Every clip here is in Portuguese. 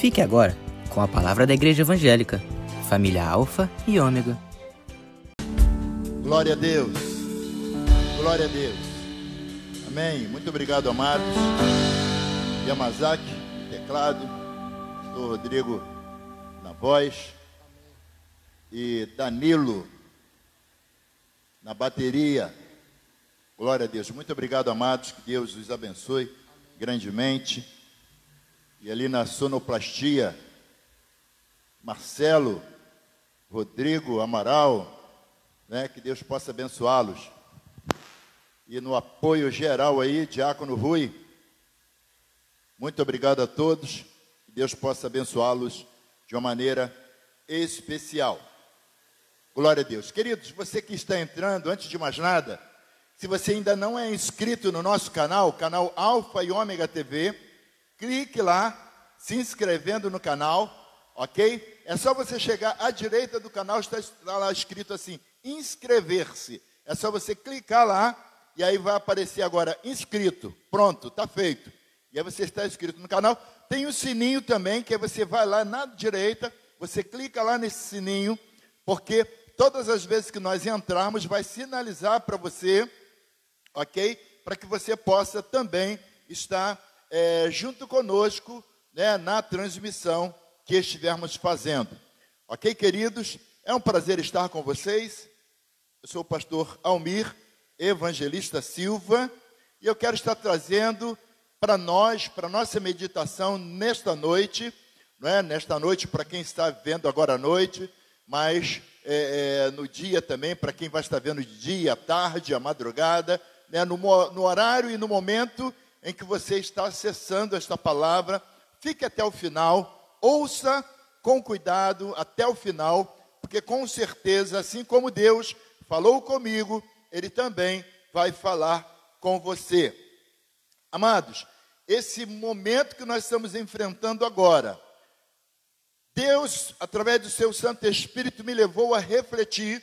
Fique agora com a palavra da Igreja Evangélica, família Alfa e Ômega. Glória a Deus. Glória a Deus. Amém. Muito obrigado, amados. Yamazaki, teclado. Pastor Rodrigo na voz. E Danilo na bateria. Glória a Deus. Muito obrigado, amados. Que Deus os abençoe grandemente. E ali na sonoplastia, Marcelo, Rodrigo, Amaral, né, que Deus possa abençoá-los. E no apoio geral aí, Diácono Rui, muito obrigado a todos, que Deus possa abençoá-los de uma maneira especial. Glória a Deus. Queridos, você que está entrando, antes de mais nada, se você ainda não é inscrito no nosso canal, canal Alfa e Ômega TV, clique lá, se inscrevendo no canal, ok? É só você chegar à direita do canal, está lá escrito assim, inscrever-se. É só você clicar lá e aí vai aparecer agora inscrito. Pronto, está feito. E aí você está inscrito no canal. Tem o sininho também, que você vai lá na direita, você clica lá nesse sininho, porque todas as vezes que nós entrarmos, vai sinalizar para você, ok? Para que você possa também estar é, junto conosco né, na transmissão que estivermos fazendo. Ok, queridos? É um prazer estar com vocês. Eu sou o pastor Almir, evangelista Silva, e eu quero estar trazendo para nós, para nossa meditação nesta noite, não é? Nesta noite, para quem está vendo agora à noite, mas é, é, no dia também, para quem vai estar vendo de dia, à tarde, à madrugada, né? no, no horário e no momento em que você está acessando esta palavra, fique até o final, ouça com cuidado até o final, porque com certeza, assim como Deus falou comigo, Ele também vai falar com você. Amados, esse momento que nós estamos enfrentando agora, Deus, através do seu Santo Espírito, me levou a refletir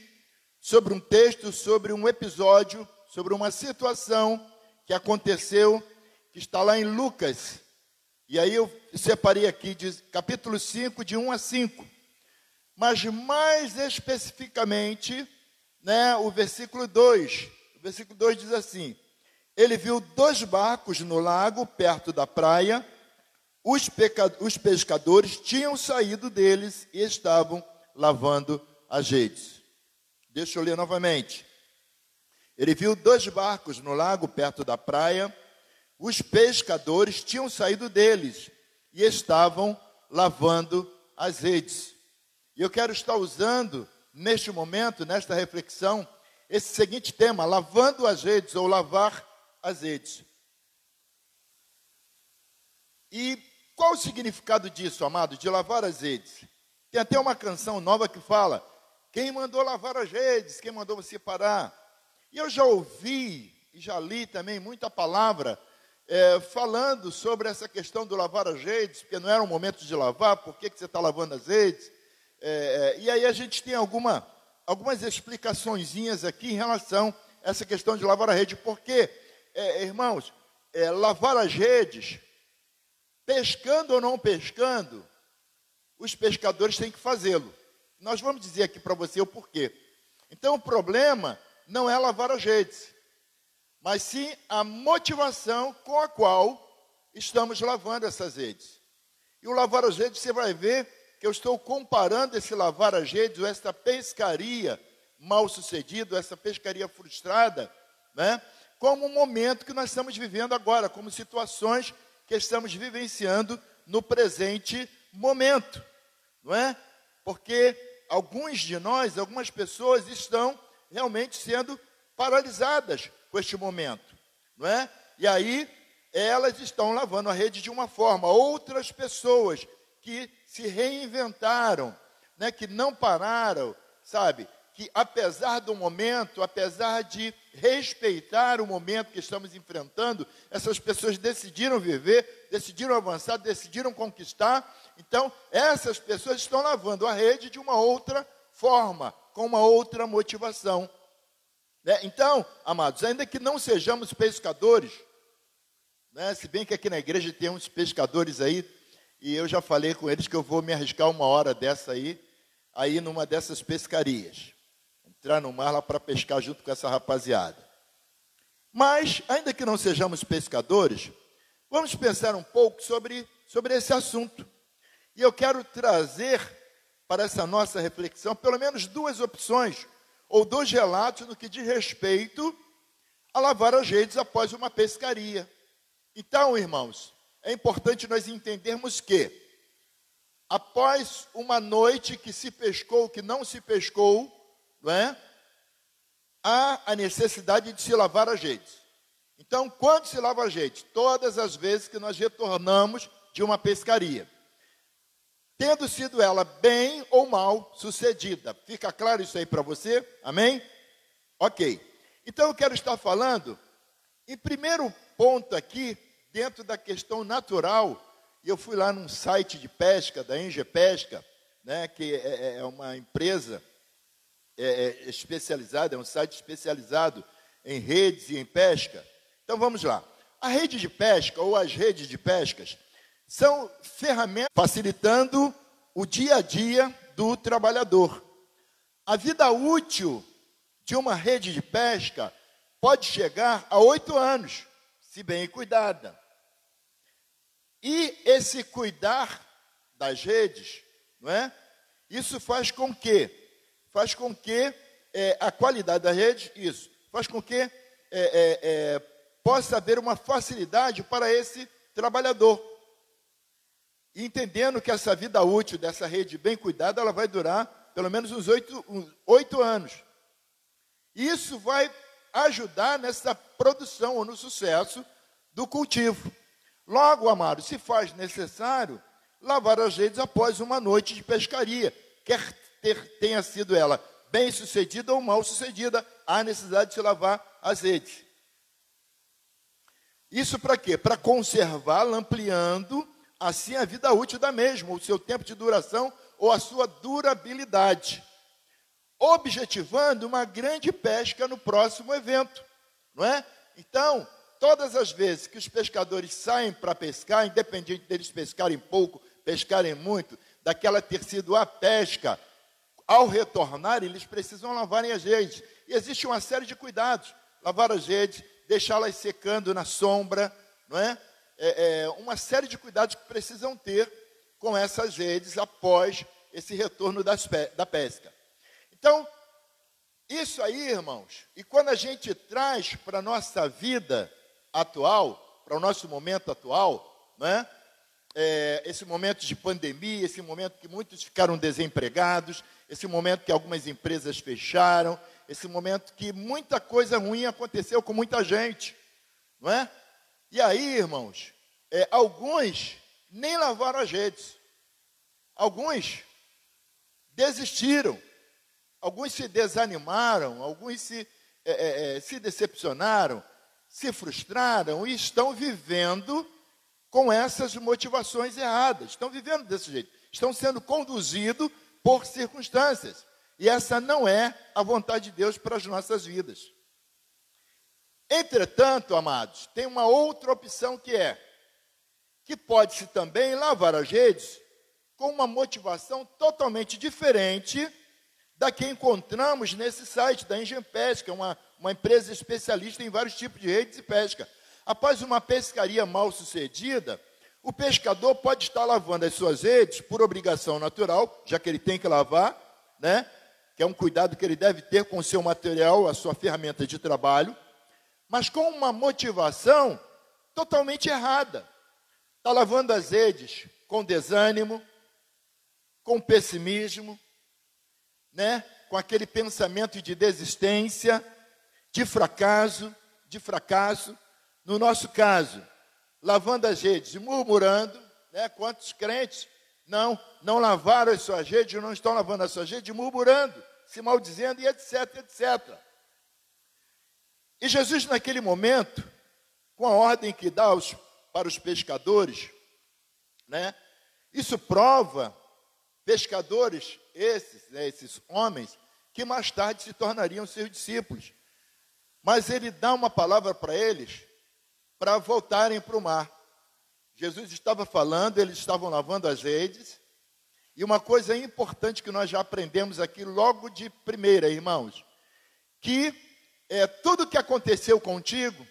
sobre um texto, sobre um episódio, sobre uma situação que aconteceu que está lá em Lucas. E aí eu separei aqui de capítulo 5, de 1 a 5. Mas mais especificamente, né, o versículo 2. O versículo 2 diz assim: Ele viu dois barcos no lago, perto da praia. Os, os pescadores tinham saído deles e estavam lavando as redes. Deixa eu ler novamente. Ele viu dois barcos no lago, perto da praia os pescadores tinham saído deles e estavam lavando as redes. E eu quero estar usando, neste momento, nesta reflexão, esse seguinte tema: lavando as redes ou lavar as redes. E qual o significado disso, amado, de lavar as redes? Tem até uma canção nova que fala: quem mandou lavar as redes, quem mandou você parar? E eu já ouvi e já li também muita palavra é, falando sobre essa questão do lavar as redes, porque não era um momento de lavar, por que, que você está lavando as redes? É, é, e aí a gente tem alguma, algumas explicaçõezinhas aqui em relação a essa questão de lavar a rede, porque, é, irmãos, é, lavar as redes, pescando ou não pescando, os pescadores têm que fazê-lo. Nós vamos dizer aqui para você o porquê. Então, o problema não é lavar as redes mas sim a motivação com a qual estamos lavando essas redes. E o lavar as redes, você vai ver que eu estou comparando esse lavar as redes, essa pescaria mal sucedida, essa pescaria frustrada, né, como um momento que nós estamos vivendo agora, como situações que estamos vivenciando no presente momento, não é? Porque alguns de nós, algumas pessoas estão realmente sendo paralisadas com este momento, não é? E aí elas estão lavando a rede de uma forma. Outras pessoas que se reinventaram, né, que não pararam, sabe? Que apesar do momento, apesar de respeitar o momento que estamos enfrentando, essas pessoas decidiram viver, decidiram avançar, decidiram conquistar. Então, essas pessoas estão lavando a rede de uma outra forma, com uma outra motivação. Né? Então, amados, ainda que não sejamos pescadores, né? se bem que aqui na igreja tem uns pescadores aí, e eu já falei com eles que eu vou me arriscar uma hora dessa aí, aí numa dessas pescarias. Entrar no mar lá para pescar junto com essa rapaziada. Mas, ainda que não sejamos pescadores, vamos pensar um pouco sobre, sobre esse assunto. E eu quero trazer para essa nossa reflexão pelo menos duas opções, ou dois relatos no que diz respeito a lavar as redes após uma pescaria. Então, irmãos, é importante nós entendermos que, após uma noite que se pescou, que não se pescou, não é? há a necessidade de se lavar as redes. Então, quando se lava as redes? Todas as vezes que nós retornamos de uma pescaria. Tendo sido ela bem ou mal sucedida. Fica claro isso aí para você? Amém? Ok. Então eu quero estar falando, em primeiro ponto aqui, dentro da questão natural, eu fui lá num site de pesca, da Enge Pesca, né, que é, é, é uma empresa é, especializada, é um site especializado em redes e em pesca. Então vamos lá. A rede de pesca ou as redes de pescas são ferramentas facilitando o dia a dia do trabalhador. A vida útil de uma rede de pesca pode chegar a oito anos, se bem cuidada. E esse cuidar das redes, não é? Isso faz com que, faz com que é, a qualidade da rede, isso, faz com que é, é, é, possa haver uma facilidade para esse trabalhador. E entendendo que essa vida útil dessa rede bem cuidada, ela vai durar pelo menos uns oito, anos. Isso vai ajudar nessa produção ou no sucesso do cultivo. Logo, amado, se faz necessário lavar as redes após uma noite de pescaria, quer ter, tenha sido ela bem sucedida ou mal sucedida, há necessidade de se lavar as redes. Isso para quê? Para conservá-la, ampliando assim a vida útil da mesma, o seu tempo de duração ou a sua durabilidade objetivando uma grande pesca no próximo evento, não é? Então, todas as vezes que os pescadores saem para pescar, independente deles pescarem pouco, pescarem muito, daquela ter sido a pesca, ao retornar, eles precisam lavarem as redes. E existe uma série de cuidados: lavar as redes, deixá-las secando na sombra, não é? É? É, uma série de cuidados que precisam ter com essas redes após esse retorno das, da pesca. Então, isso aí, irmãos, e quando a gente traz para a nossa vida atual, para o nosso momento atual, né? É, esse momento de pandemia, esse momento que muitos ficaram desempregados, esse momento que algumas empresas fecharam, esse momento que muita coisa ruim aconteceu com muita gente, não é? E aí, irmãos, é, alguns nem lavaram as redes, alguns desistiram, Alguns se desanimaram, alguns se, é, é, é, se decepcionaram, se frustraram e estão vivendo com essas motivações erradas. Estão vivendo desse jeito. Estão sendo conduzidos por circunstâncias. E essa não é a vontade de Deus para as nossas vidas. Entretanto, amados, tem uma outra opção que é que pode-se também lavar as redes com uma motivação totalmente diferente da que encontramos nesse site da Engem Pesca, uma, uma empresa especialista em vários tipos de redes de pesca. Após uma pescaria mal sucedida, o pescador pode estar lavando as suas redes por obrigação natural, já que ele tem que lavar, né? que é um cuidado que ele deve ter com o seu material, a sua ferramenta de trabalho, mas com uma motivação totalmente errada. Está lavando as redes com desânimo, com pessimismo, né, com aquele pensamento de desistência, de fracasso, de fracasso. No nosso caso, lavando as redes, murmurando, né, quantos crentes não não lavaram as suas redes, não estão lavando as suas redes, murmurando, se maldizendo e etc, etc. E Jesus, naquele momento, com a ordem que dá aos, para os pescadores, né, isso prova pescadores esses, né, esses homens, que mais tarde se tornariam seus discípulos. Mas ele dá uma palavra para eles para voltarem para o mar. Jesus estava falando, eles estavam lavando as redes. E uma coisa importante que nós já aprendemos aqui logo de primeira, irmãos, que é, tudo que aconteceu contigo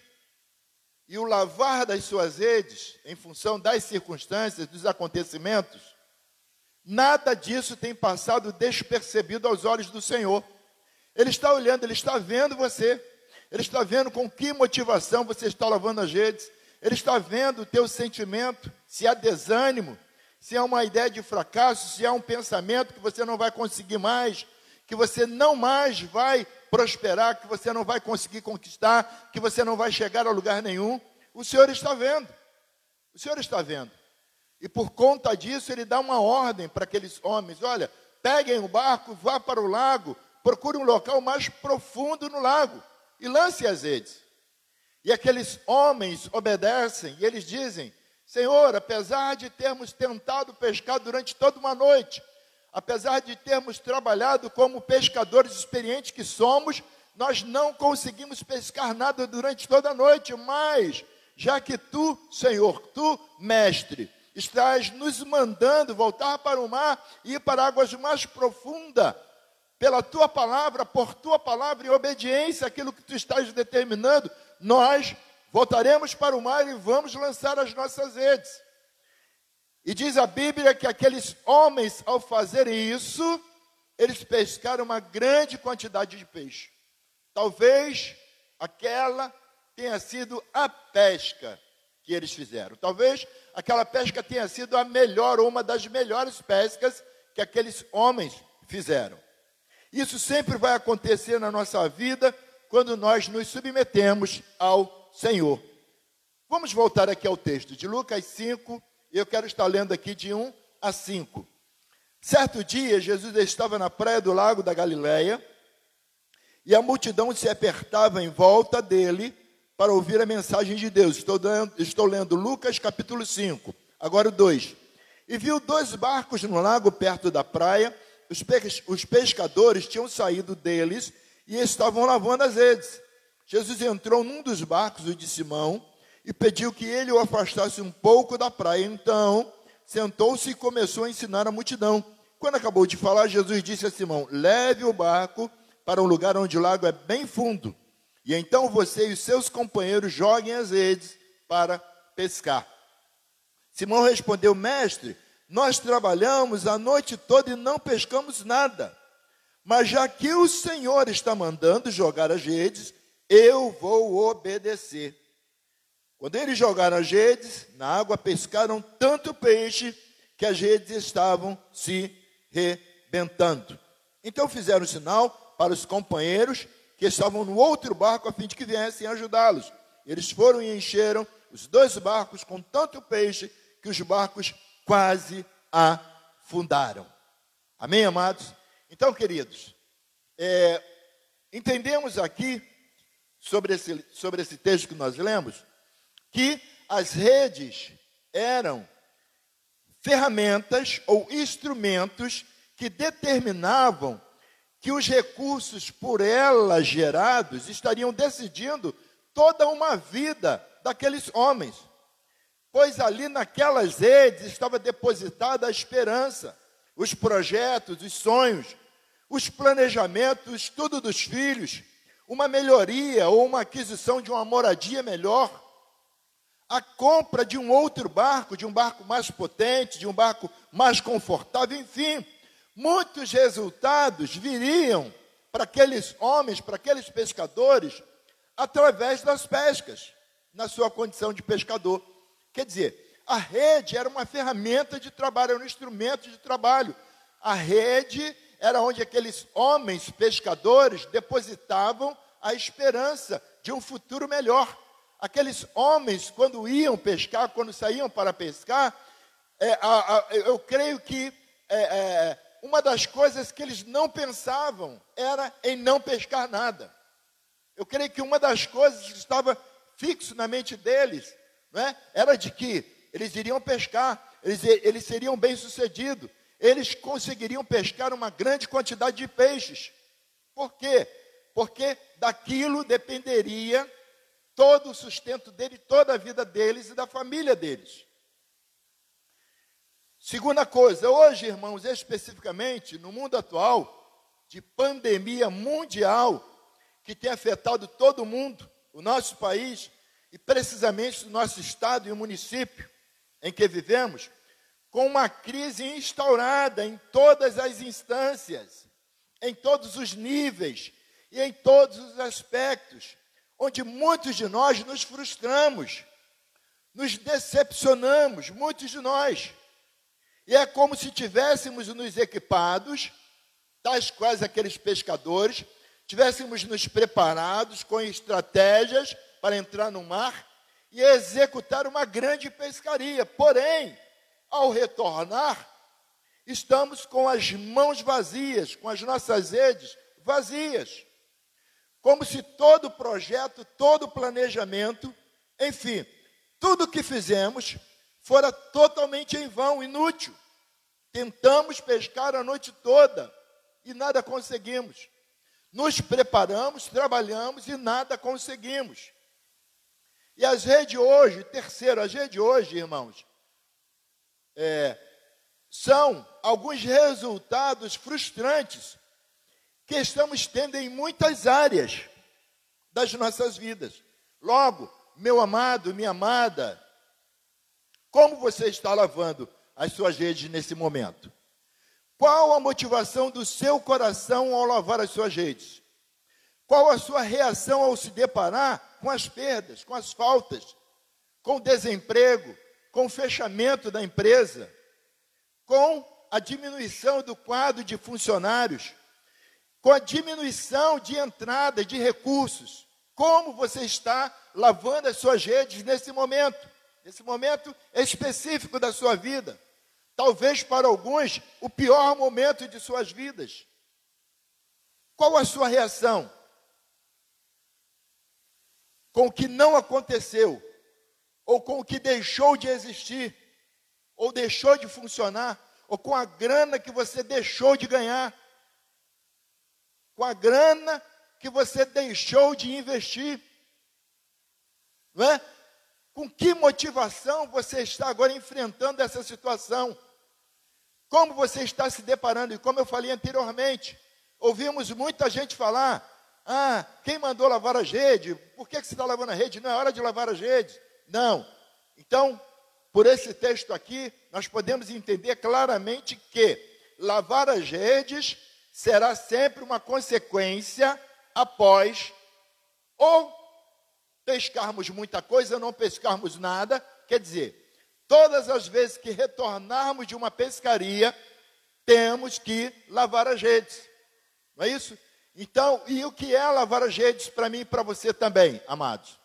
e o lavar das suas redes, em função das circunstâncias, dos acontecimentos, nada disso tem passado despercebido aos olhos do Senhor. Ele está olhando, ele está vendo você, ele está vendo com que motivação você está lavando as redes, ele está vendo o teu sentimento, se há desânimo, se há uma ideia de fracasso, se há um pensamento que você não vai conseguir mais, que você não mais vai prosperar, que você não vai conseguir conquistar, que você não vai chegar a lugar nenhum. O Senhor está vendo. O Senhor está vendo. E por conta disso, ele dá uma ordem para aqueles homens: olha, peguem o barco, vá para o lago, procure um local mais profundo no lago e lance as redes. E aqueles homens obedecem e eles dizem: Senhor, apesar de termos tentado pescar durante toda uma noite, apesar de termos trabalhado como pescadores experientes que somos, nós não conseguimos pescar nada durante toda a noite, mas já que tu, Senhor, tu, mestre, estás nos mandando voltar para o mar e ir para águas mais profundas, pela tua palavra, por tua palavra e obediência àquilo que tu estás determinando, nós voltaremos para o mar e vamos lançar as nossas redes. E diz a Bíblia que aqueles homens, ao fazerem isso, eles pescaram uma grande quantidade de peixe. Talvez aquela tenha sido a pesca que eles fizeram. Talvez aquela pesca tenha sido a melhor uma das melhores pescas que aqueles homens fizeram. Isso sempre vai acontecer na nossa vida quando nós nos submetemos ao Senhor. Vamos voltar aqui ao texto de Lucas 5, eu quero estar lendo aqui de 1 a 5. Certo dia, Jesus estava na praia do lago da Galileia e a multidão se apertava em volta dele para ouvir a mensagem de Deus. Estou, dando, estou lendo Lucas capítulo 5, agora o 2. E viu dois barcos no lago perto da praia, os, os pescadores tinham saído deles e estavam lavando as redes. Jesus entrou num dos barcos, o de Simão, e pediu que ele o afastasse um pouco da praia. Então, sentou-se e começou a ensinar a multidão. Quando acabou de falar, Jesus disse a Simão: Leve o barco para um lugar onde o lago é bem fundo, e então você e os seus companheiros joguem as redes para pescar. Simão respondeu: Mestre, nós trabalhamos a noite toda e não pescamos nada. Mas já que o Senhor está mandando jogar as redes, eu vou obedecer. Quando eles jogaram as redes, na água pescaram tanto peixe que as redes estavam se rebentando. Então fizeram sinal para os companheiros que estavam no outro barco a fim de que viessem ajudá-los. Eles foram e encheram os dois barcos com tanto peixe que os barcos quase afundaram. Amém, amados? Então, queridos, é, entendemos aqui sobre esse, sobre esse texto que nós lemos que as redes eram ferramentas ou instrumentos que determinavam que os recursos por elas gerados estariam decidindo toda uma vida daqueles homens. Pois ali naquelas redes estava depositada a esperança, os projetos, os sonhos, os planejamentos, tudo dos filhos, uma melhoria ou uma aquisição de uma moradia melhor a compra de um outro barco, de um barco mais potente, de um barco mais confortável, enfim, muitos resultados viriam para aqueles homens, para aqueles pescadores, através das pescas, na sua condição de pescador. Quer dizer, a rede era uma ferramenta de trabalho, era um instrumento de trabalho. A rede era onde aqueles homens pescadores depositavam a esperança de um futuro melhor aqueles homens, quando iam pescar, quando saíam para pescar, é, a, a, eu creio que é, é, uma das coisas que eles não pensavam era em não pescar nada. Eu creio que uma das coisas que estava fixo na mente deles né, era de que eles iriam pescar, eles, eles seriam bem-sucedidos, eles conseguiriam pescar uma grande quantidade de peixes. Por quê? Porque daquilo dependeria todo o sustento dele, toda a vida deles e da família deles. Segunda coisa, hoje, irmãos, especificamente no mundo atual, de pandemia mundial, que tem afetado todo mundo, o nosso país, e precisamente o nosso estado e o município em que vivemos, com uma crise instaurada em todas as instâncias, em todos os níveis e em todos os aspectos, onde muitos de nós nos frustramos, nos decepcionamos, muitos de nós. E é como se tivéssemos nos equipados, tais quais aqueles pescadores, tivéssemos nos preparados com estratégias para entrar no mar e executar uma grande pescaria. Porém, ao retornar, estamos com as mãos vazias, com as nossas redes vazias. Como se todo projeto, todo planejamento, enfim, tudo que fizemos fora totalmente em vão, inútil. Tentamos pescar a noite toda e nada conseguimos. Nos preparamos, trabalhamos e nada conseguimos. E as redes hoje, terceiro, as redes hoje, irmãos, é, são alguns resultados frustrantes estamos tendo em muitas áreas das nossas vidas. Logo, meu amado, minha amada, como você está lavando as suas redes nesse momento? Qual a motivação do seu coração ao lavar as suas redes? Qual a sua reação ao se deparar com as perdas, com as faltas, com o desemprego, com o fechamento da empresa, com a diminuição do quadro de funcionários, com a diminuição de entrada de recursos? Como você está lavando as suas redes nesse momento? Nesse momento específico da sua vida talvez para alguns o pior momento de suas vidas. Qual a sua reação? Com o que não aconteceu, ou com o que deixou de existir, ou deixou de funcionar, ou com a grana que você deixou de ganhar, com a grana que você deixou de investir. Não é? Com que motivação você está agora enfrentando essa situação? Como você está se deparando? E como eu falei anteriormente, ouvimos muita gente falar: ah, quem mandou lavar as redes? Por que, que você está lavando a rede? Não é hora de lavar as redes. Não. Então, por esse texto aqui, nós podemos entender claramente que lavar as redes será sempre uma consequência após ou pescarmos muita coisa, ou não pescarmos nada, quer dizer, Todas as vezes que retornarmos de uma pescaria, temos que lavar as redes. Não é isso? Então, e o que é lavar as redes para mim e para você também, amados?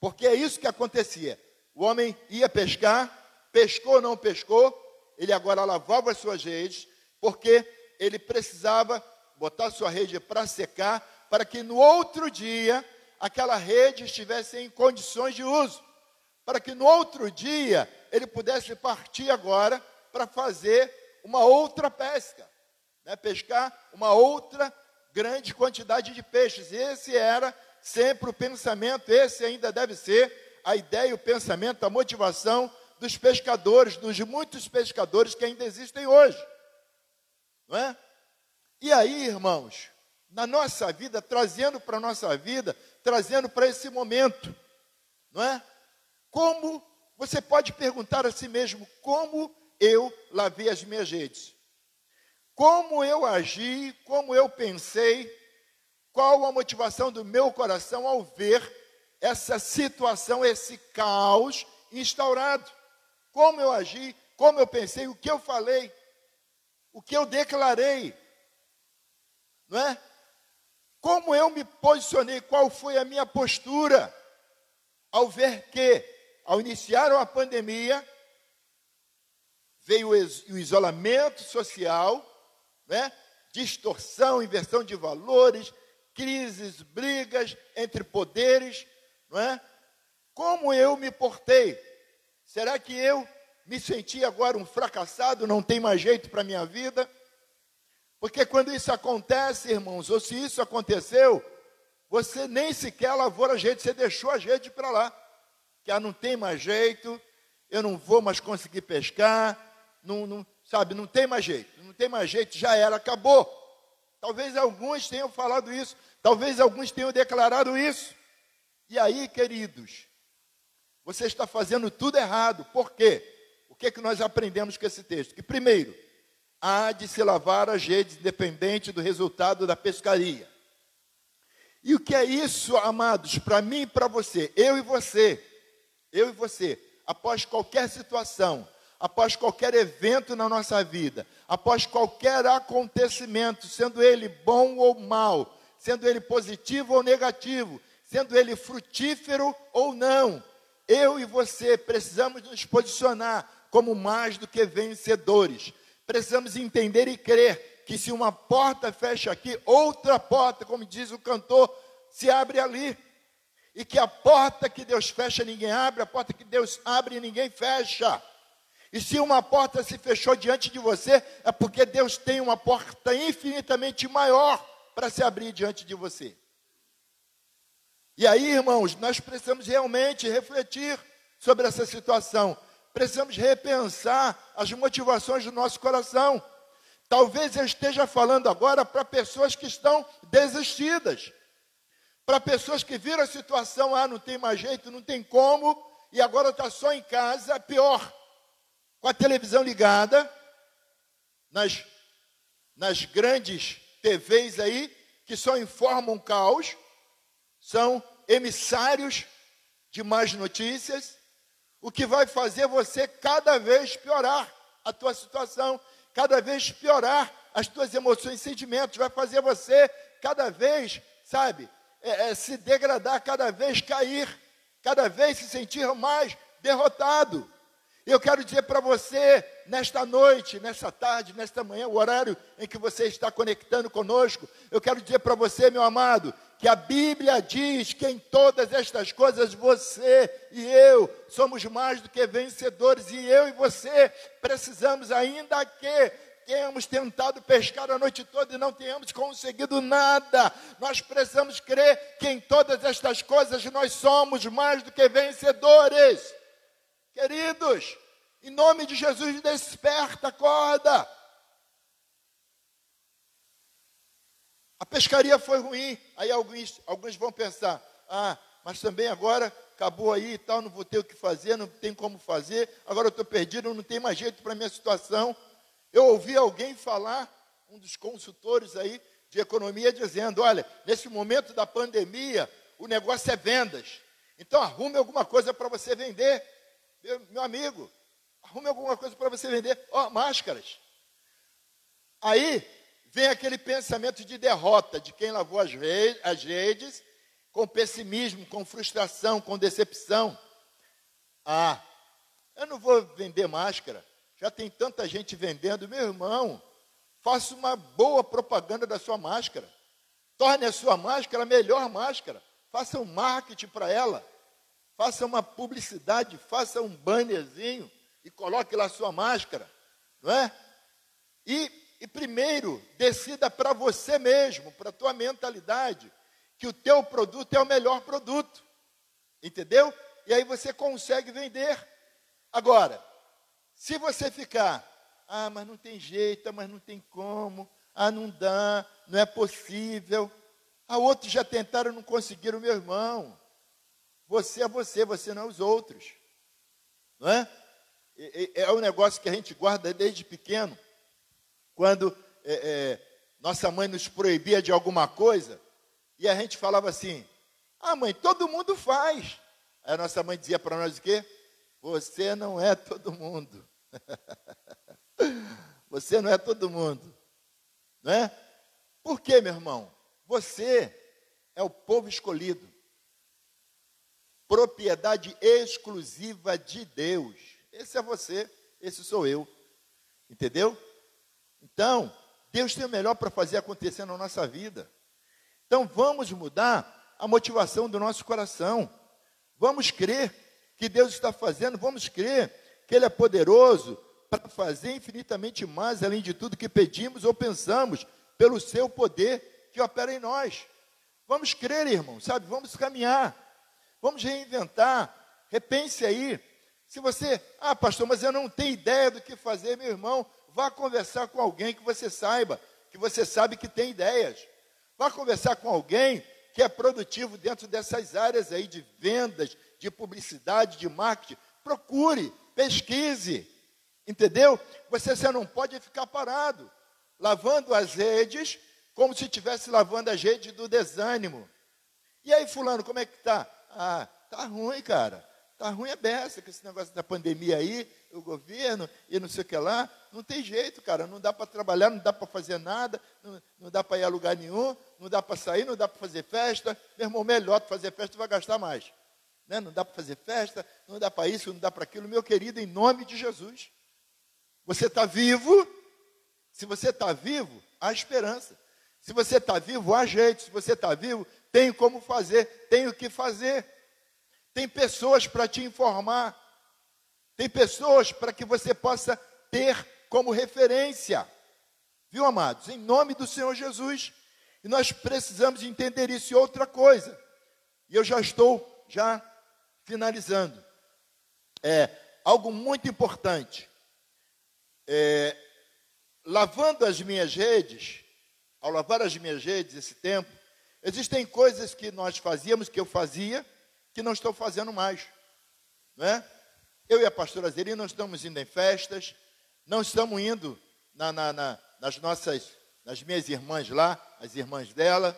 Porque é isso que acontecia. O homem ia pescar, pescou ou não pescou, ele agora lavava as suas redes, porque ele precisava botar sua rede para secar, para que no outro dia aquela rede estivesse em condições de uso, para que no outro dia ele pudesse partir agora para fazer uma outra pesca, né? pescar uma outra grande quantidade de peixes. Esse era sempre o pensamento, esse ainda deve ser a ideia, o pensamento, a motivação dos pescadores, dos muitos pescadores que ainda existem hoje. Não é? E aí, irmãos, na nossa vida, trazendo para a nossa vida, trazendo para esse momento, não é? Como você pode perguntar a si mesmo: como eu lavei as minhas redes? Como eu agi, como eu pensei, qual a motivação do meu coração ao ver essa situação, esse caos instaurado? Como eu agi, como eu pensei, o que eu falei, o que eu declarei, não é? Como eu me posicionei, qual foi a minha postura ao ver que ao iniciar a pandemia, veio o isolamento social, né? distorção, inversão de valores, crises, brigas entre poderes, não é? Como eu me portei? Será que eu me senti agora um fracassado, não tem mais jeito para a minha vida? Porque quando isso acontece, irmãos, ou se isso aconteceu, você nem sequer lavou a gente, você deixou a gente para lá que ah, não tem mais jeito, eu não vou mais conseguir pescar, não, não, sabe, não tem mais jeito, não tem mais jeito, já era, acabou. Talvez alguns tenham falado isso, talvez alguns tenham declarado isso. E aí, queridos, você está fazendo tudo errado. Por quê? Que é que nós aprendemos com esse texto? Que primeiro, há de se lavar as redes independente do resultado da pescaria. E o que é isso, amados, para mim e para você? Eu e você, eu e você, após qualquer situação, após qualquer evento na nossa vida, após qualquer acontecimento, sendo ele bom ou mal, sendo ele positivo ou negativo, sendo ele frutífero ou não, eu e você precisamos nos posicionar como mais do que vencedores. Precisamos entender e crer que se uma porta fecha aqui, outra porta, como diz o cantor, se abre ali. E que a porta que Deus fecha, ninguém abre, a porta que Deus abre, ninguém fecha. E se uma porta se fechou diante de você, é porque Deus tem uma porta infinitamente maior para se abrir diante de você. E aí, irmãos, nós precisamos realmente refletir sobre essa situação. Precisamos repensar as motivações do nosso coração. Talvez eu esteja falando agora para pessoas que estão desistidas. Para pessoas que viram a situação, ah, não tem mais jeito, não tem como, e agora está só em casa, pior com a televisão ligada, nas, nas grandes TVs aí, que só informam caos, são emissários de más notícias, o que vai fazer você cada vez piorar a tua situação, cada vez piorar as tuas emoções e sentimentos, vai fazer você cada vez, sabe, é, é, se degradar, cada vez cair, cada vez se sentir mais derrotado. Eu quero dizer para você, nesta noite, nesta tarde, nesta manhã, o horário em que você está conectando conosco, eu quero dizer para você, meu amado, que a Bíblia diz que em todas estas coisas você e eu somos mais do que vencedores, e eu e você precisamos, ainda que tenhamos tentado pescar a noite toda e não tenhamos conseguido nada, nós precisamos crer que em todas estas coisas nós somos mais do que vencedores. Queridos, em nome de Jesus, desperta, acorda. A pescaria foi ruim. Aí alguns, alguns vão pensar: ah, mas também agora acabou aí e tal, não vou ter o que fazer, não tem como fazer, agora eu estou perdido, não tem mais jeito para a minha situação. Eu ouvi alguém falar, um dos consultores aí de economia, dizendo: olha, nesse momento da pandemia, o negócio é vendas. Então arrume alguma coisa para você vender. Meu, meu amigo, arrume alguma coisa para você vender. Ó, oh, máscaras. Aí vem aquele pensamento de derrota de quem lavou as, redes, com pessimismo, com frustração, com decepção. Ah, eu não vou vender máscara. Já tem tanta gente vendendo. Meu irmão, faça uma boa propaganda da sua máscara. Torne a sua máscara a melhor máscara. Faça um marketing para ela faça uma publicidade, faça um bannerzinho e coloque lá sua máscara, não é? E, e primeiro, decida para você mesmo, para a tua mentalidade, que o teu produto é o melhor produto, entendeu? E aí você consegue vender. Agora, se você ficar, ah, mas não tem jeito, mas não tem como, ah, não dá, não é possível. Ah, outros já tentaram, não conseguiram, meu irmão. Você é você, você não é os outros. Não é? É um negócio que a gente guarda desde pequeno. Quando é, é, nossa mãe nos proibia de alguma coisa, e a gente falava assim: Ah, mãe, todo mundo faz. Aí a nossa mãe dizia para nós o quê? Você não é todo mundo. Você não é todo mundo. Não é? Por quê, meu irmão? Você é o povo escolhido propriedade exclusiva de Deus. Esse é você, esse sou eu. Entendeu? Então, Deus tem o melhor para fazer acontecer na nossa vida. Então, vamos mudar a motivação do nosso coração. Vamos crer que Deus está fazendo, vamos crer que Ele é poderoso para fazer infinitamente mais, além de tudo que pedimos ou pensamos, pelo seu poder que opera em nós. Vamos crer, irmão, sabe? Vamos caminhar. Vamos reinventar. Repense aí. Se você, ah, pastor, mas eu não tenho ideia do que fazer, meu irmão, vá conversar com alguém que você saiba, que você sabe que tem ideias. Vá conversar com alguém que é produtivo dentro dessas áreas aí de vendas, de publicidade, de marketing. Procure, pesquise, entendeu? Você, você não pode ficar parado, lavando as redes, como se estivesse lavando as redes do desânimo. E aí, fulano, como é que tá? Ah, tá ruim, cara. Tá ruim é beça com esse negócio da pandemia aí, o governo e não sei o que lá. Não tem jeito, cara. Não dá para trabalhar, não dá para fazer nada, não, não dá para ir a lugar nenhum, não dá para sair, não dá para fazer festa. Meu irmão, melhor fazer festa, vai gastar mais. Né? Não dá para fazer festa, não dá para isso, não dá para aquilo. Meu querido, em nome de Jesus. Você está vivo. Se você está vivo, há esperança. Se você está vivo, há jeito. Se você está vivo, tem como fazer, tem o que fazer. Tem pessoas para te informar. Tem pessoas para que você possa ter como referência. Viu, amados? Em nome do Senhor Jesus. E nós precisamos entender isso e outra coisa. E eu já estou já finalizando. É algo muito importante. É, lavando as minhas redes, ao lavar as minhas redes esse tempo, existem coisas que nós fazíamos, que eu fazia, que não estou fazendo mais. Não é? Eu e a pastora Zeli não estamos indo em festas, não estamos indo na, na, na, nas nossas, nas minhas irmãs lá, as irmãs dela,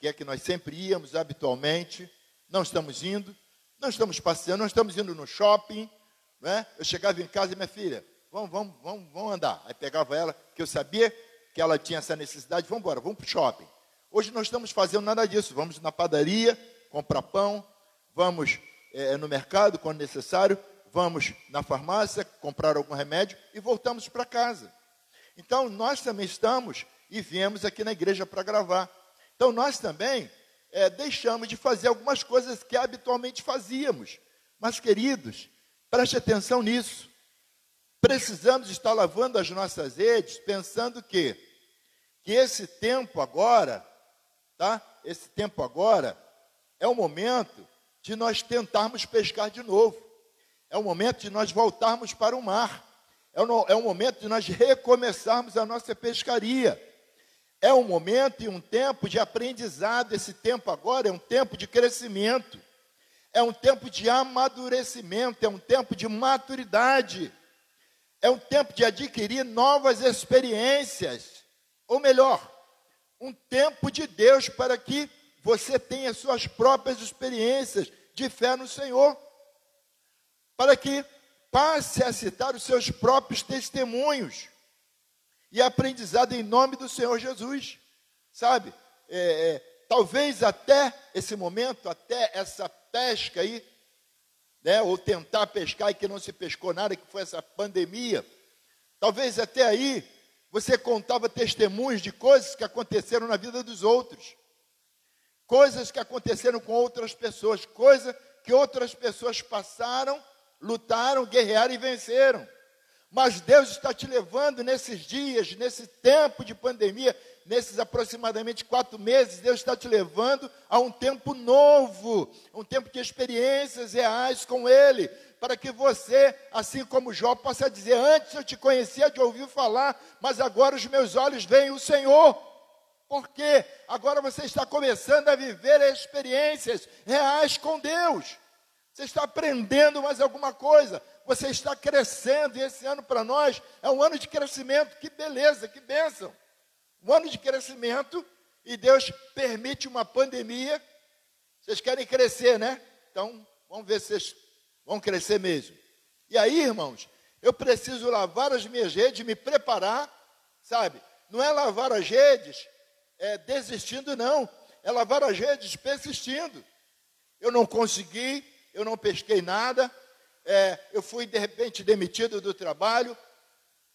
que é que nós sempre íamos habitualmente, não estamos indo, não estamos passeando, não estamos indo no shopping. Não é? Eu chegava em casa e minha filha, vamos, vamos, vamos, vamos andar. Aí pegava ela, que eu sabia que ela tinha essa necessidade, vamos embora, vamos para o shopping. Hoje não estamos fazendo nada disso, vamos na padaria, comprar pão, vamos é, no mercado quando necessário, vamos na farmácia comprar algum remédio e voltamos para casa. Então, nós também estamos e viemos aqui na igreja para gravar. Então, nós também é, deixamos de fazer algumas coisas que habitualmente fazíamos. Mas, queridos, preste atenção nisso. Precisamos estar lavando as nossas redes pensando que, que esse tempo agora, tá? Esse tempo agora é o momento de nós tentarmos pescar de novo. É o momento de nós voltarmos para o mar. É o, é o momento de nós recomeçarmos a nossa pescaria. É um momento e um tempo de aprendizado. Esse tempo agora é um tempo de crescimento. É um tempo de amadurecimento. É um tempo de maturidade. É um tempo de adquirir novas experiências. Ou melhor, um tempo de Deus para que você tenha suas próprias experiências de fé no Senhor, para que passe a citar os seus próprios testemunhos e aprendizado em nome do Senhor Jesus, sabe? É, é, talvez até esse momento, até essa pesca aí, né, ou tentar pescar e que não se pescou nada, que foi essa pandemia, talvez até aí você contava testemunhos de coisas que aconteceram na vida dos outros coisas que aconteceram com outras pessoas, coisas que outras pessoas passaram, lutaram, guerrearam e venceram. Mas Deus está te levando nesses dias, nesse tempo de pandemia, nesses aproximadamente quatro meses, Deus está te levando a um tempo novo, um tempo de experiências reais com Ele, para que você, assim como Jó, possa dizer: Antes eu te conhecia de ouvir falar, mas agora os meus olhos veem o Senhor porque agora você está começando a viver experiências reais com Deus. Você está aprendendo mais alguma coisa. Você está crescendo. E esse ano para nós é um ano de crescimento. Que beleza, que bênção. Um ano de crescimento. E Deus permite uma pandemia. Vocês querem crescer, né? Então, vamos ver se vocês vão crescer mesmo. E aí, irmãos, eu preciso lavar as minhas redes, me preparar, sabe? Não é lavar as redes é, desistindo, não. É lavar as redes persistindo. Eu não consegui, eu não pesquei nada, é, eu fui de repente demitido do trabalho,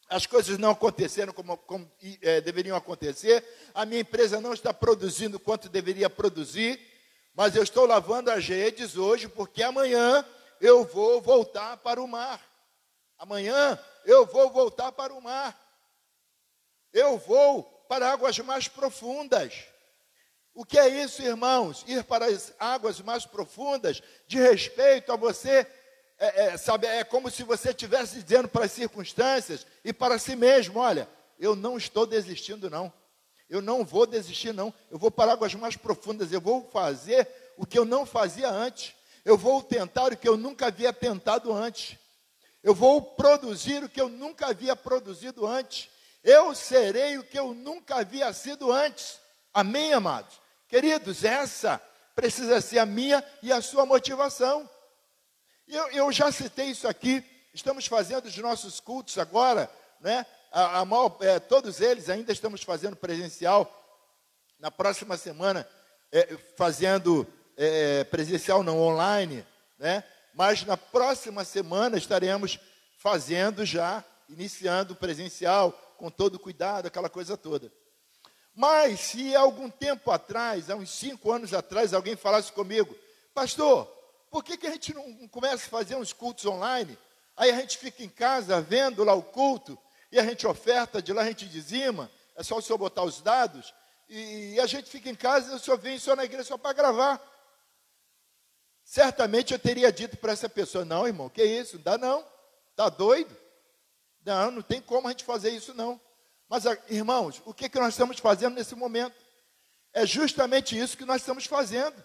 as coisas não aconteceram como, como é, deveriam acontecer, a minha empresa não está produzindo quanto deveria produzir, mas eu estou lavando as redes hoje, porque amanhã eu vou voltar para o mar. Amanhã eu vou voltar para o mar. Eu vou para águas mais profundas. O que é isso, irmãos? Ir para as águas mais profundas de respeito a você é, é, sabe, é como se você estivesse dizendo para as circunstâncias e para si mesmo: olha, eu não estou desistindo, não. Eu não vou desistir, não. Eu vou para águas mais profundas. Eu vou fazer o que eu não fazia antes. Eu vou tentar o que eu nunca havia tentado antes. Eu vou produzir o que eu nunca havia produzido antes. Eu serei o que eu nunca havia sido antes. Amém, amados? Queridos, essa precisa ser a minha e a sua motivação. Eu, eu já citei isso aqui. Estamos fazendo os nossos cultos agora, né? A, a maior, é, todos eles ainda estamos fazendo presencial. Na próxima semana, é, fazendo é, presencial, não online, né? Mas na próxima semana estaremos fazendo já, iniciando presencial, com todo cuidado, aquela coisa toda. Mas se algum tempo atrás, há uns cinco anos atrás, alguém falasse comigo, pastor, por que, que a gente não começa a fazer uns cultos online? Aí a gente fica em casa vendo lá o culto, e a gente oferta, de lá a gente dizima, é só o senhor botar os dados, e a gente fica em casa e o senhor vem só na igreja só para gravar. Certamente eu teria dito para essa pessoa: não, irmão, que isso? Não dá não. Está doido? Não, não tem como a gente fazer isso não. Mas, ah, irmãos, o que, que nós estamos fazendo nesse momento? É justamente isso que nós estamos fazendo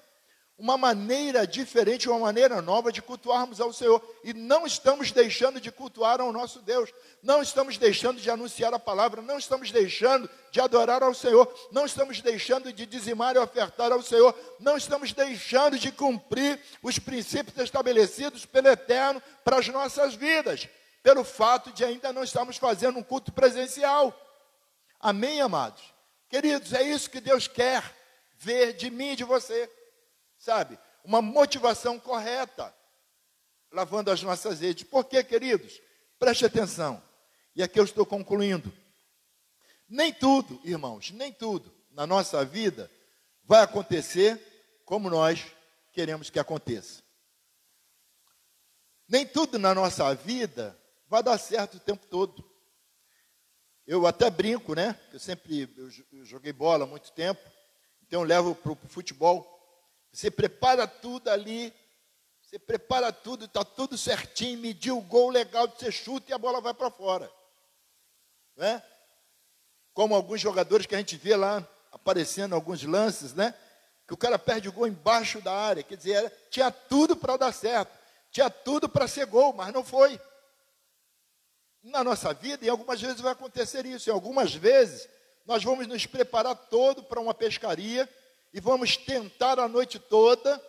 uma maneira diferente, uma maneira nova de cultuarmos ao Senhor. E não estamos deixando de cultuar ao nosso Deus, não estamos deixando de anunciar a palavra, não estamos deixando de adorar ao Senhor, não estamos deixando de dizimar e ofertar ao Senhor, não estamos deixando de cumprir os princípios estabelecidos pelo Eterno para as nossas vidas, pelo fato de ainda não estarmos fazendo um culto presencial. Amém, amados? Queridos, é isso que Deus quer ver de mim e de você sabe? Uma motivação correta, lavando as nossas redes. Por quê, queridos? Preste atenção. E aqui eu estou concluindo. Nem tudo, irmãos, nem tudo na nossa vida vai acontecer como nós queremos que aconteça. Nem tudo na nossa vida vai dar certo o tempo todo. Eu até brinco, né? Eu sempre eu joguei bola há muito tempo, então eu levo para o futebol. Você prepara tudo ali, você prepara tudo, está tudo certinho, mediu o gol legal, você chuta e a bola vai para fora. Né? Como alguns jogadores que a gente vê lá aparecendo alguns lances, né? Que o cara perde o gol embaixo da área. Quer dizer, tinha tudo para dar certo, tinha tudo para ser gol, mas não foi. Na nossa vida, e algumas vezes vai acontecer isso, e algumas vezes nós vamos nos preparar todo para uma pescaria e vamos tentar a noite toda.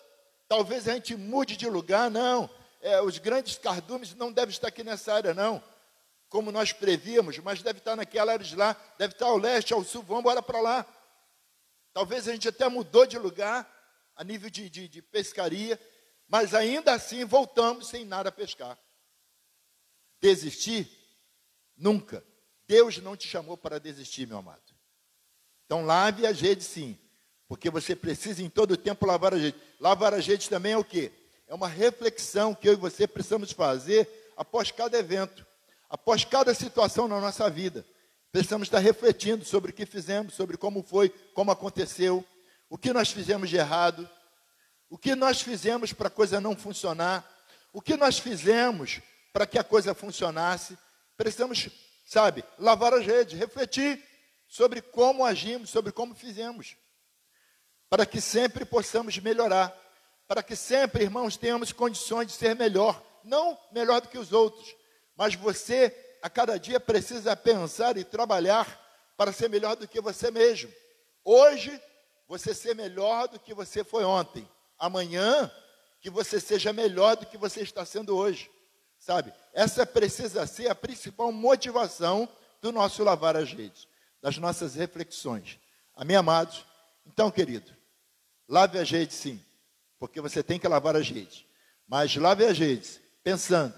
Talvez a gente mude de lugar, não. É, os grandes cardumes não devem estar aqui nessa área, não. Como nós prevíamos, mas deve estar naquela área de lá, deve estar ao leste, ao sul, vamos embora para lá. Talvez a gente até mudou de lugar a nível de, de, de pescaria, mas ainda assim voltamos sem nada a pescar. Desistir? Nunca. Deus não te chamou para desistir, meu amado. Então lave as redes sim. Porque você precisa em todo o tempo lavar a gente. Lavar a gente também é o quê? É uma reflexão que eu e você precisamos fazer após cada evento, após cada situação na nossa vida. Precisamos estar refletindo sobre o que fizemos, sobre como foi, como aconteceu, o que nós fizemos de errado, o que nós fizemos para a coisa não funcionar, o que nós fizemos para que a coisa funcionasse. Precisamos, sabe, lavar as redes, refletir sobre como agimos, sobre como fizemos para que sempre possamos melhorar, para que sempre, irmãos, tenhamos condições de ser melhor, não melhor do que os outros, mas você a cada dia precisa pensar e trabalhar para ser melhor do que você mesmo. Hoje, você ser melhor do que você foi ontem. Amanhã, que você seja melhor do que você está sendo hoje. Sabe? Essa precisa ser a principal motivação do nosso lavar as redes, das nossas reflexões. Amém, amados? Então, querido, Lave as redes, sim, porque você tem que lavar as redes. Mas lave as redes, pensando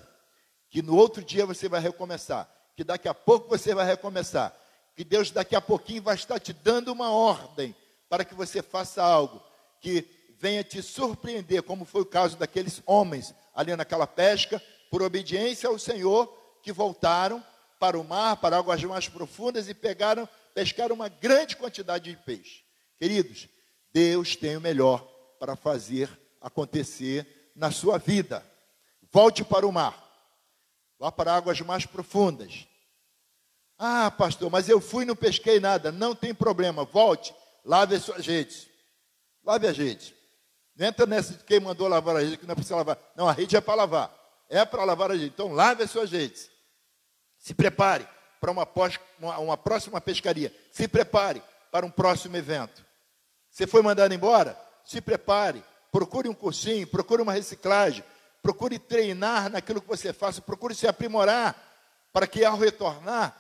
que no outro dia você vai recomeçar, que daqui a pouco você vai recomeçar, que Deus daqui a pouquinho vai estar te dando uma ordem para que você faça algo que venha te surpreender, como foi o caso daqueles homens ali naquela pesca, por obediência ao Senhor, que voltaram para o mar, para águas mais profundas e pegaram, pescaram uma grande quantidade de peixe. Queridos, Deus tem o melhor para fazer acontecer na sua vida. volte para o mar. Vá para águas mais profundas. Ah, pastor, mas eu fui e não pesquei nada. Não tem problema, volte, lave as suas redes. Lave as redes. Não entra nessa de quem mandou lavar a rede, que não você lavar. Não, a rede é para lavar. É para lavar a rede. Então, lave as suas redes. Se prepare para uma, pós, uma, uma próxima pescaria. Se prepare para um próximo evento. Você foi mandado embora? Se prepare. Procure um cursinho, procure uma reciclagem. Procure treinar naquilo que você faça. Procure se aprimorar para que ao retornar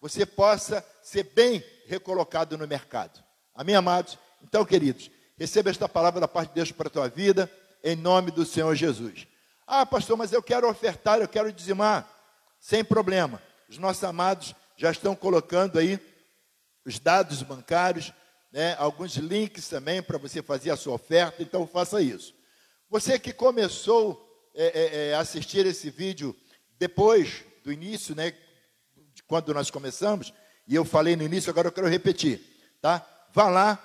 você possa ser bem recolocado no mercado. Amém, amados? Então, queridos, receba esta palavra da parte de Deus para a tua vida, em nome do Senhor Jesus. Ah, pastor, mas eu quero ofertar, eu quero dizimar. Sem problema. Os nossos amados já estão colocando aí os dados bancários, né, alguns links também para você fazer a sua oferta, então faça isso. Você que começou a é, é, é, assistir esse vídeo depois do início, né, quando nós começamos, e eu falei no início, agora eu quero repetir, tá? Vá lá,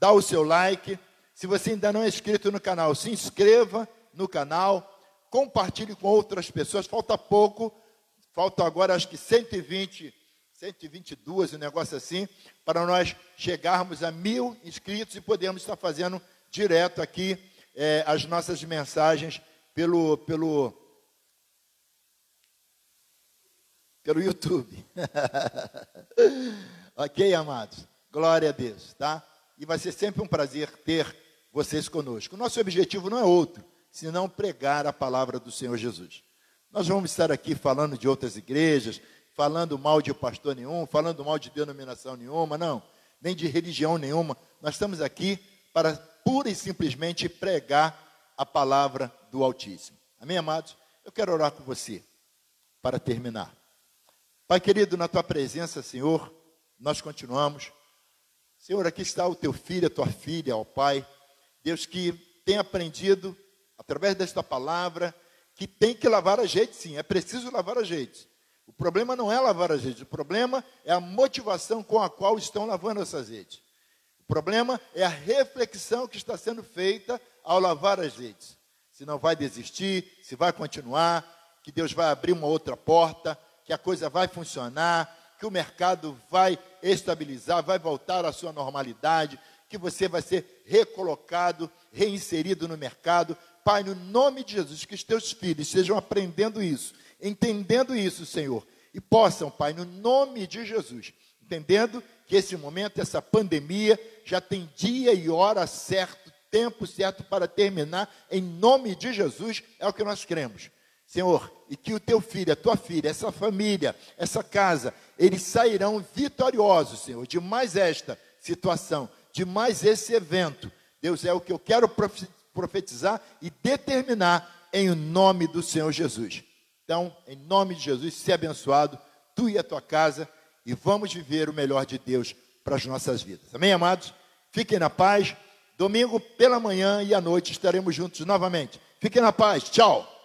dá o seu like. Se você ainda não é inscrito no canal, se inscreva no canal, compartilhe com outras pessoas. Falta pouco, faltam agora acho que 120, 122, um negócio assim, para nós chegarmos a mil inscritos e podermos estar fazendo direto aqui é, as nossas mensagens pelo, pelo pelo YouTube. ok, amados? Glória a Deus, tá? E vai ser sempre um prazer ter vocês conosco. O nosso objetivo não é outro, senão pregar a palavra do Senhor Jesus. Nós vamos estar aqui falando de outras igrejas, falando mal de pastor nenhum, falando mal de denominação nenhuma, não, nem de religião nenhuma. Nós estamos aqui para pura e simplesmente pregar a palavra do Altíssimo. Amém, amados? Eu quero orar com você para terminar. Pai querido, na tua presença, Senhor, nós continuamos. Senhor, aqui está o teu filho, a tua filha, ó Pai. Deus que tem aprendido, através desta palavra, que tem que lavar a gente, sim, é preciso lavar a gente. O problema não é lavar a gente, o problema é a motivação com a qual estão lavando essas redes. O problema é a reflexão que está sendo feita ao lavar as redes. Se não vai desistir, se vai continuar, que Deus vai abrir uma outra porta, que a coisa vai funcionar, que o mercado vai estabilizar, vai voltar à sua normalidade, que você vai ser recolocado, reinserido no mercado. Pai, no nome de Jesus, que os teus filhos estejam aprendendo isso, entendendo isso, Senhor, e possam, Pai, no nome de Jesus, entendendo que esse momento, essa pandemia, já tem dia e hora certo, tempo certo para terminar, em nome de Jesus, é o que nós cremos. Senhor, e que o teu filho, a tua filha, essa família, essa casa, eles sairão vitoriosos, Senhor, de mais esta situação, de mais esse evento. Deus, é o que eu quero profetizar e determinar em nome do Senhor Jesus. Então, em nome de Jesus, se abençoado, tu e a tua casa, e vamos viver o melhor de Deus para as nossas vidas. Amém, amados? Fiquem na paz. Domingo pela manhã e à noite estaremos juntos novamente. Fiquem na paz. Tchau.